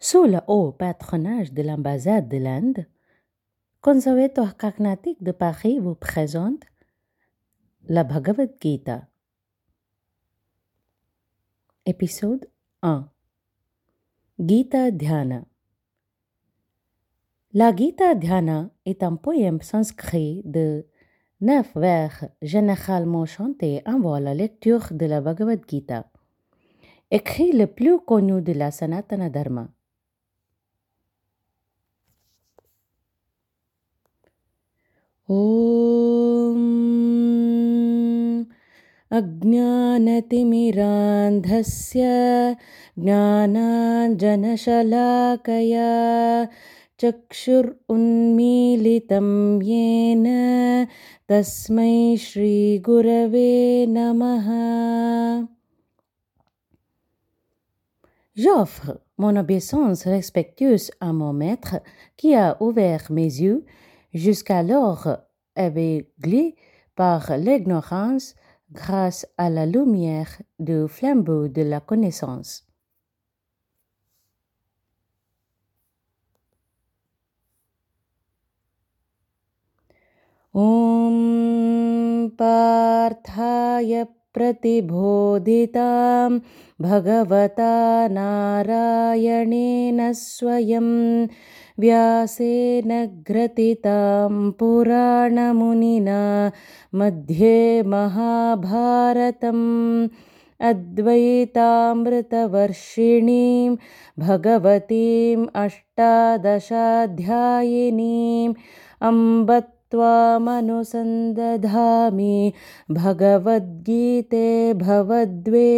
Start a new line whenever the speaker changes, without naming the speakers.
Sous le haut patronage de l'ambassade de l'Inde, Conservatoire Carnatic de Paris vous présente la Bhagavad Gita. Épisode 1 Gita Dhyana La Gita Dhyana est un poème sanskrit de neuf vers généralement chantés avant la lecture de la Bhagavad Gita, écrit le plus connu de la Sanatana Dharma. अज्ञानतिमिरान्धस्य ज्ञानाञ्जनशलाकया चक्षुरुन्मीलितं येन तस्मै श्रीगुरवे नमः J'offre mon obéissance respectueuse à mon maître qui a ouvert mes yeux jusqu'alors aveuglés par l'ignorance grâce à la lumière du flambeau de la connaissance. ॐ पार्थाय प्रतिबोधितां भगवता नारायणेन स्वयं व्यासेन ग्रथितां पुराणमुनिना मध्ये महाभारतम् अद्वैतामृतवर्षिणीं भगवतीम् अष्टादशाध्यायिनीम् अम्ब त्वामनुसन्दधामि भगवद्गीते भवद्वेषिणीम्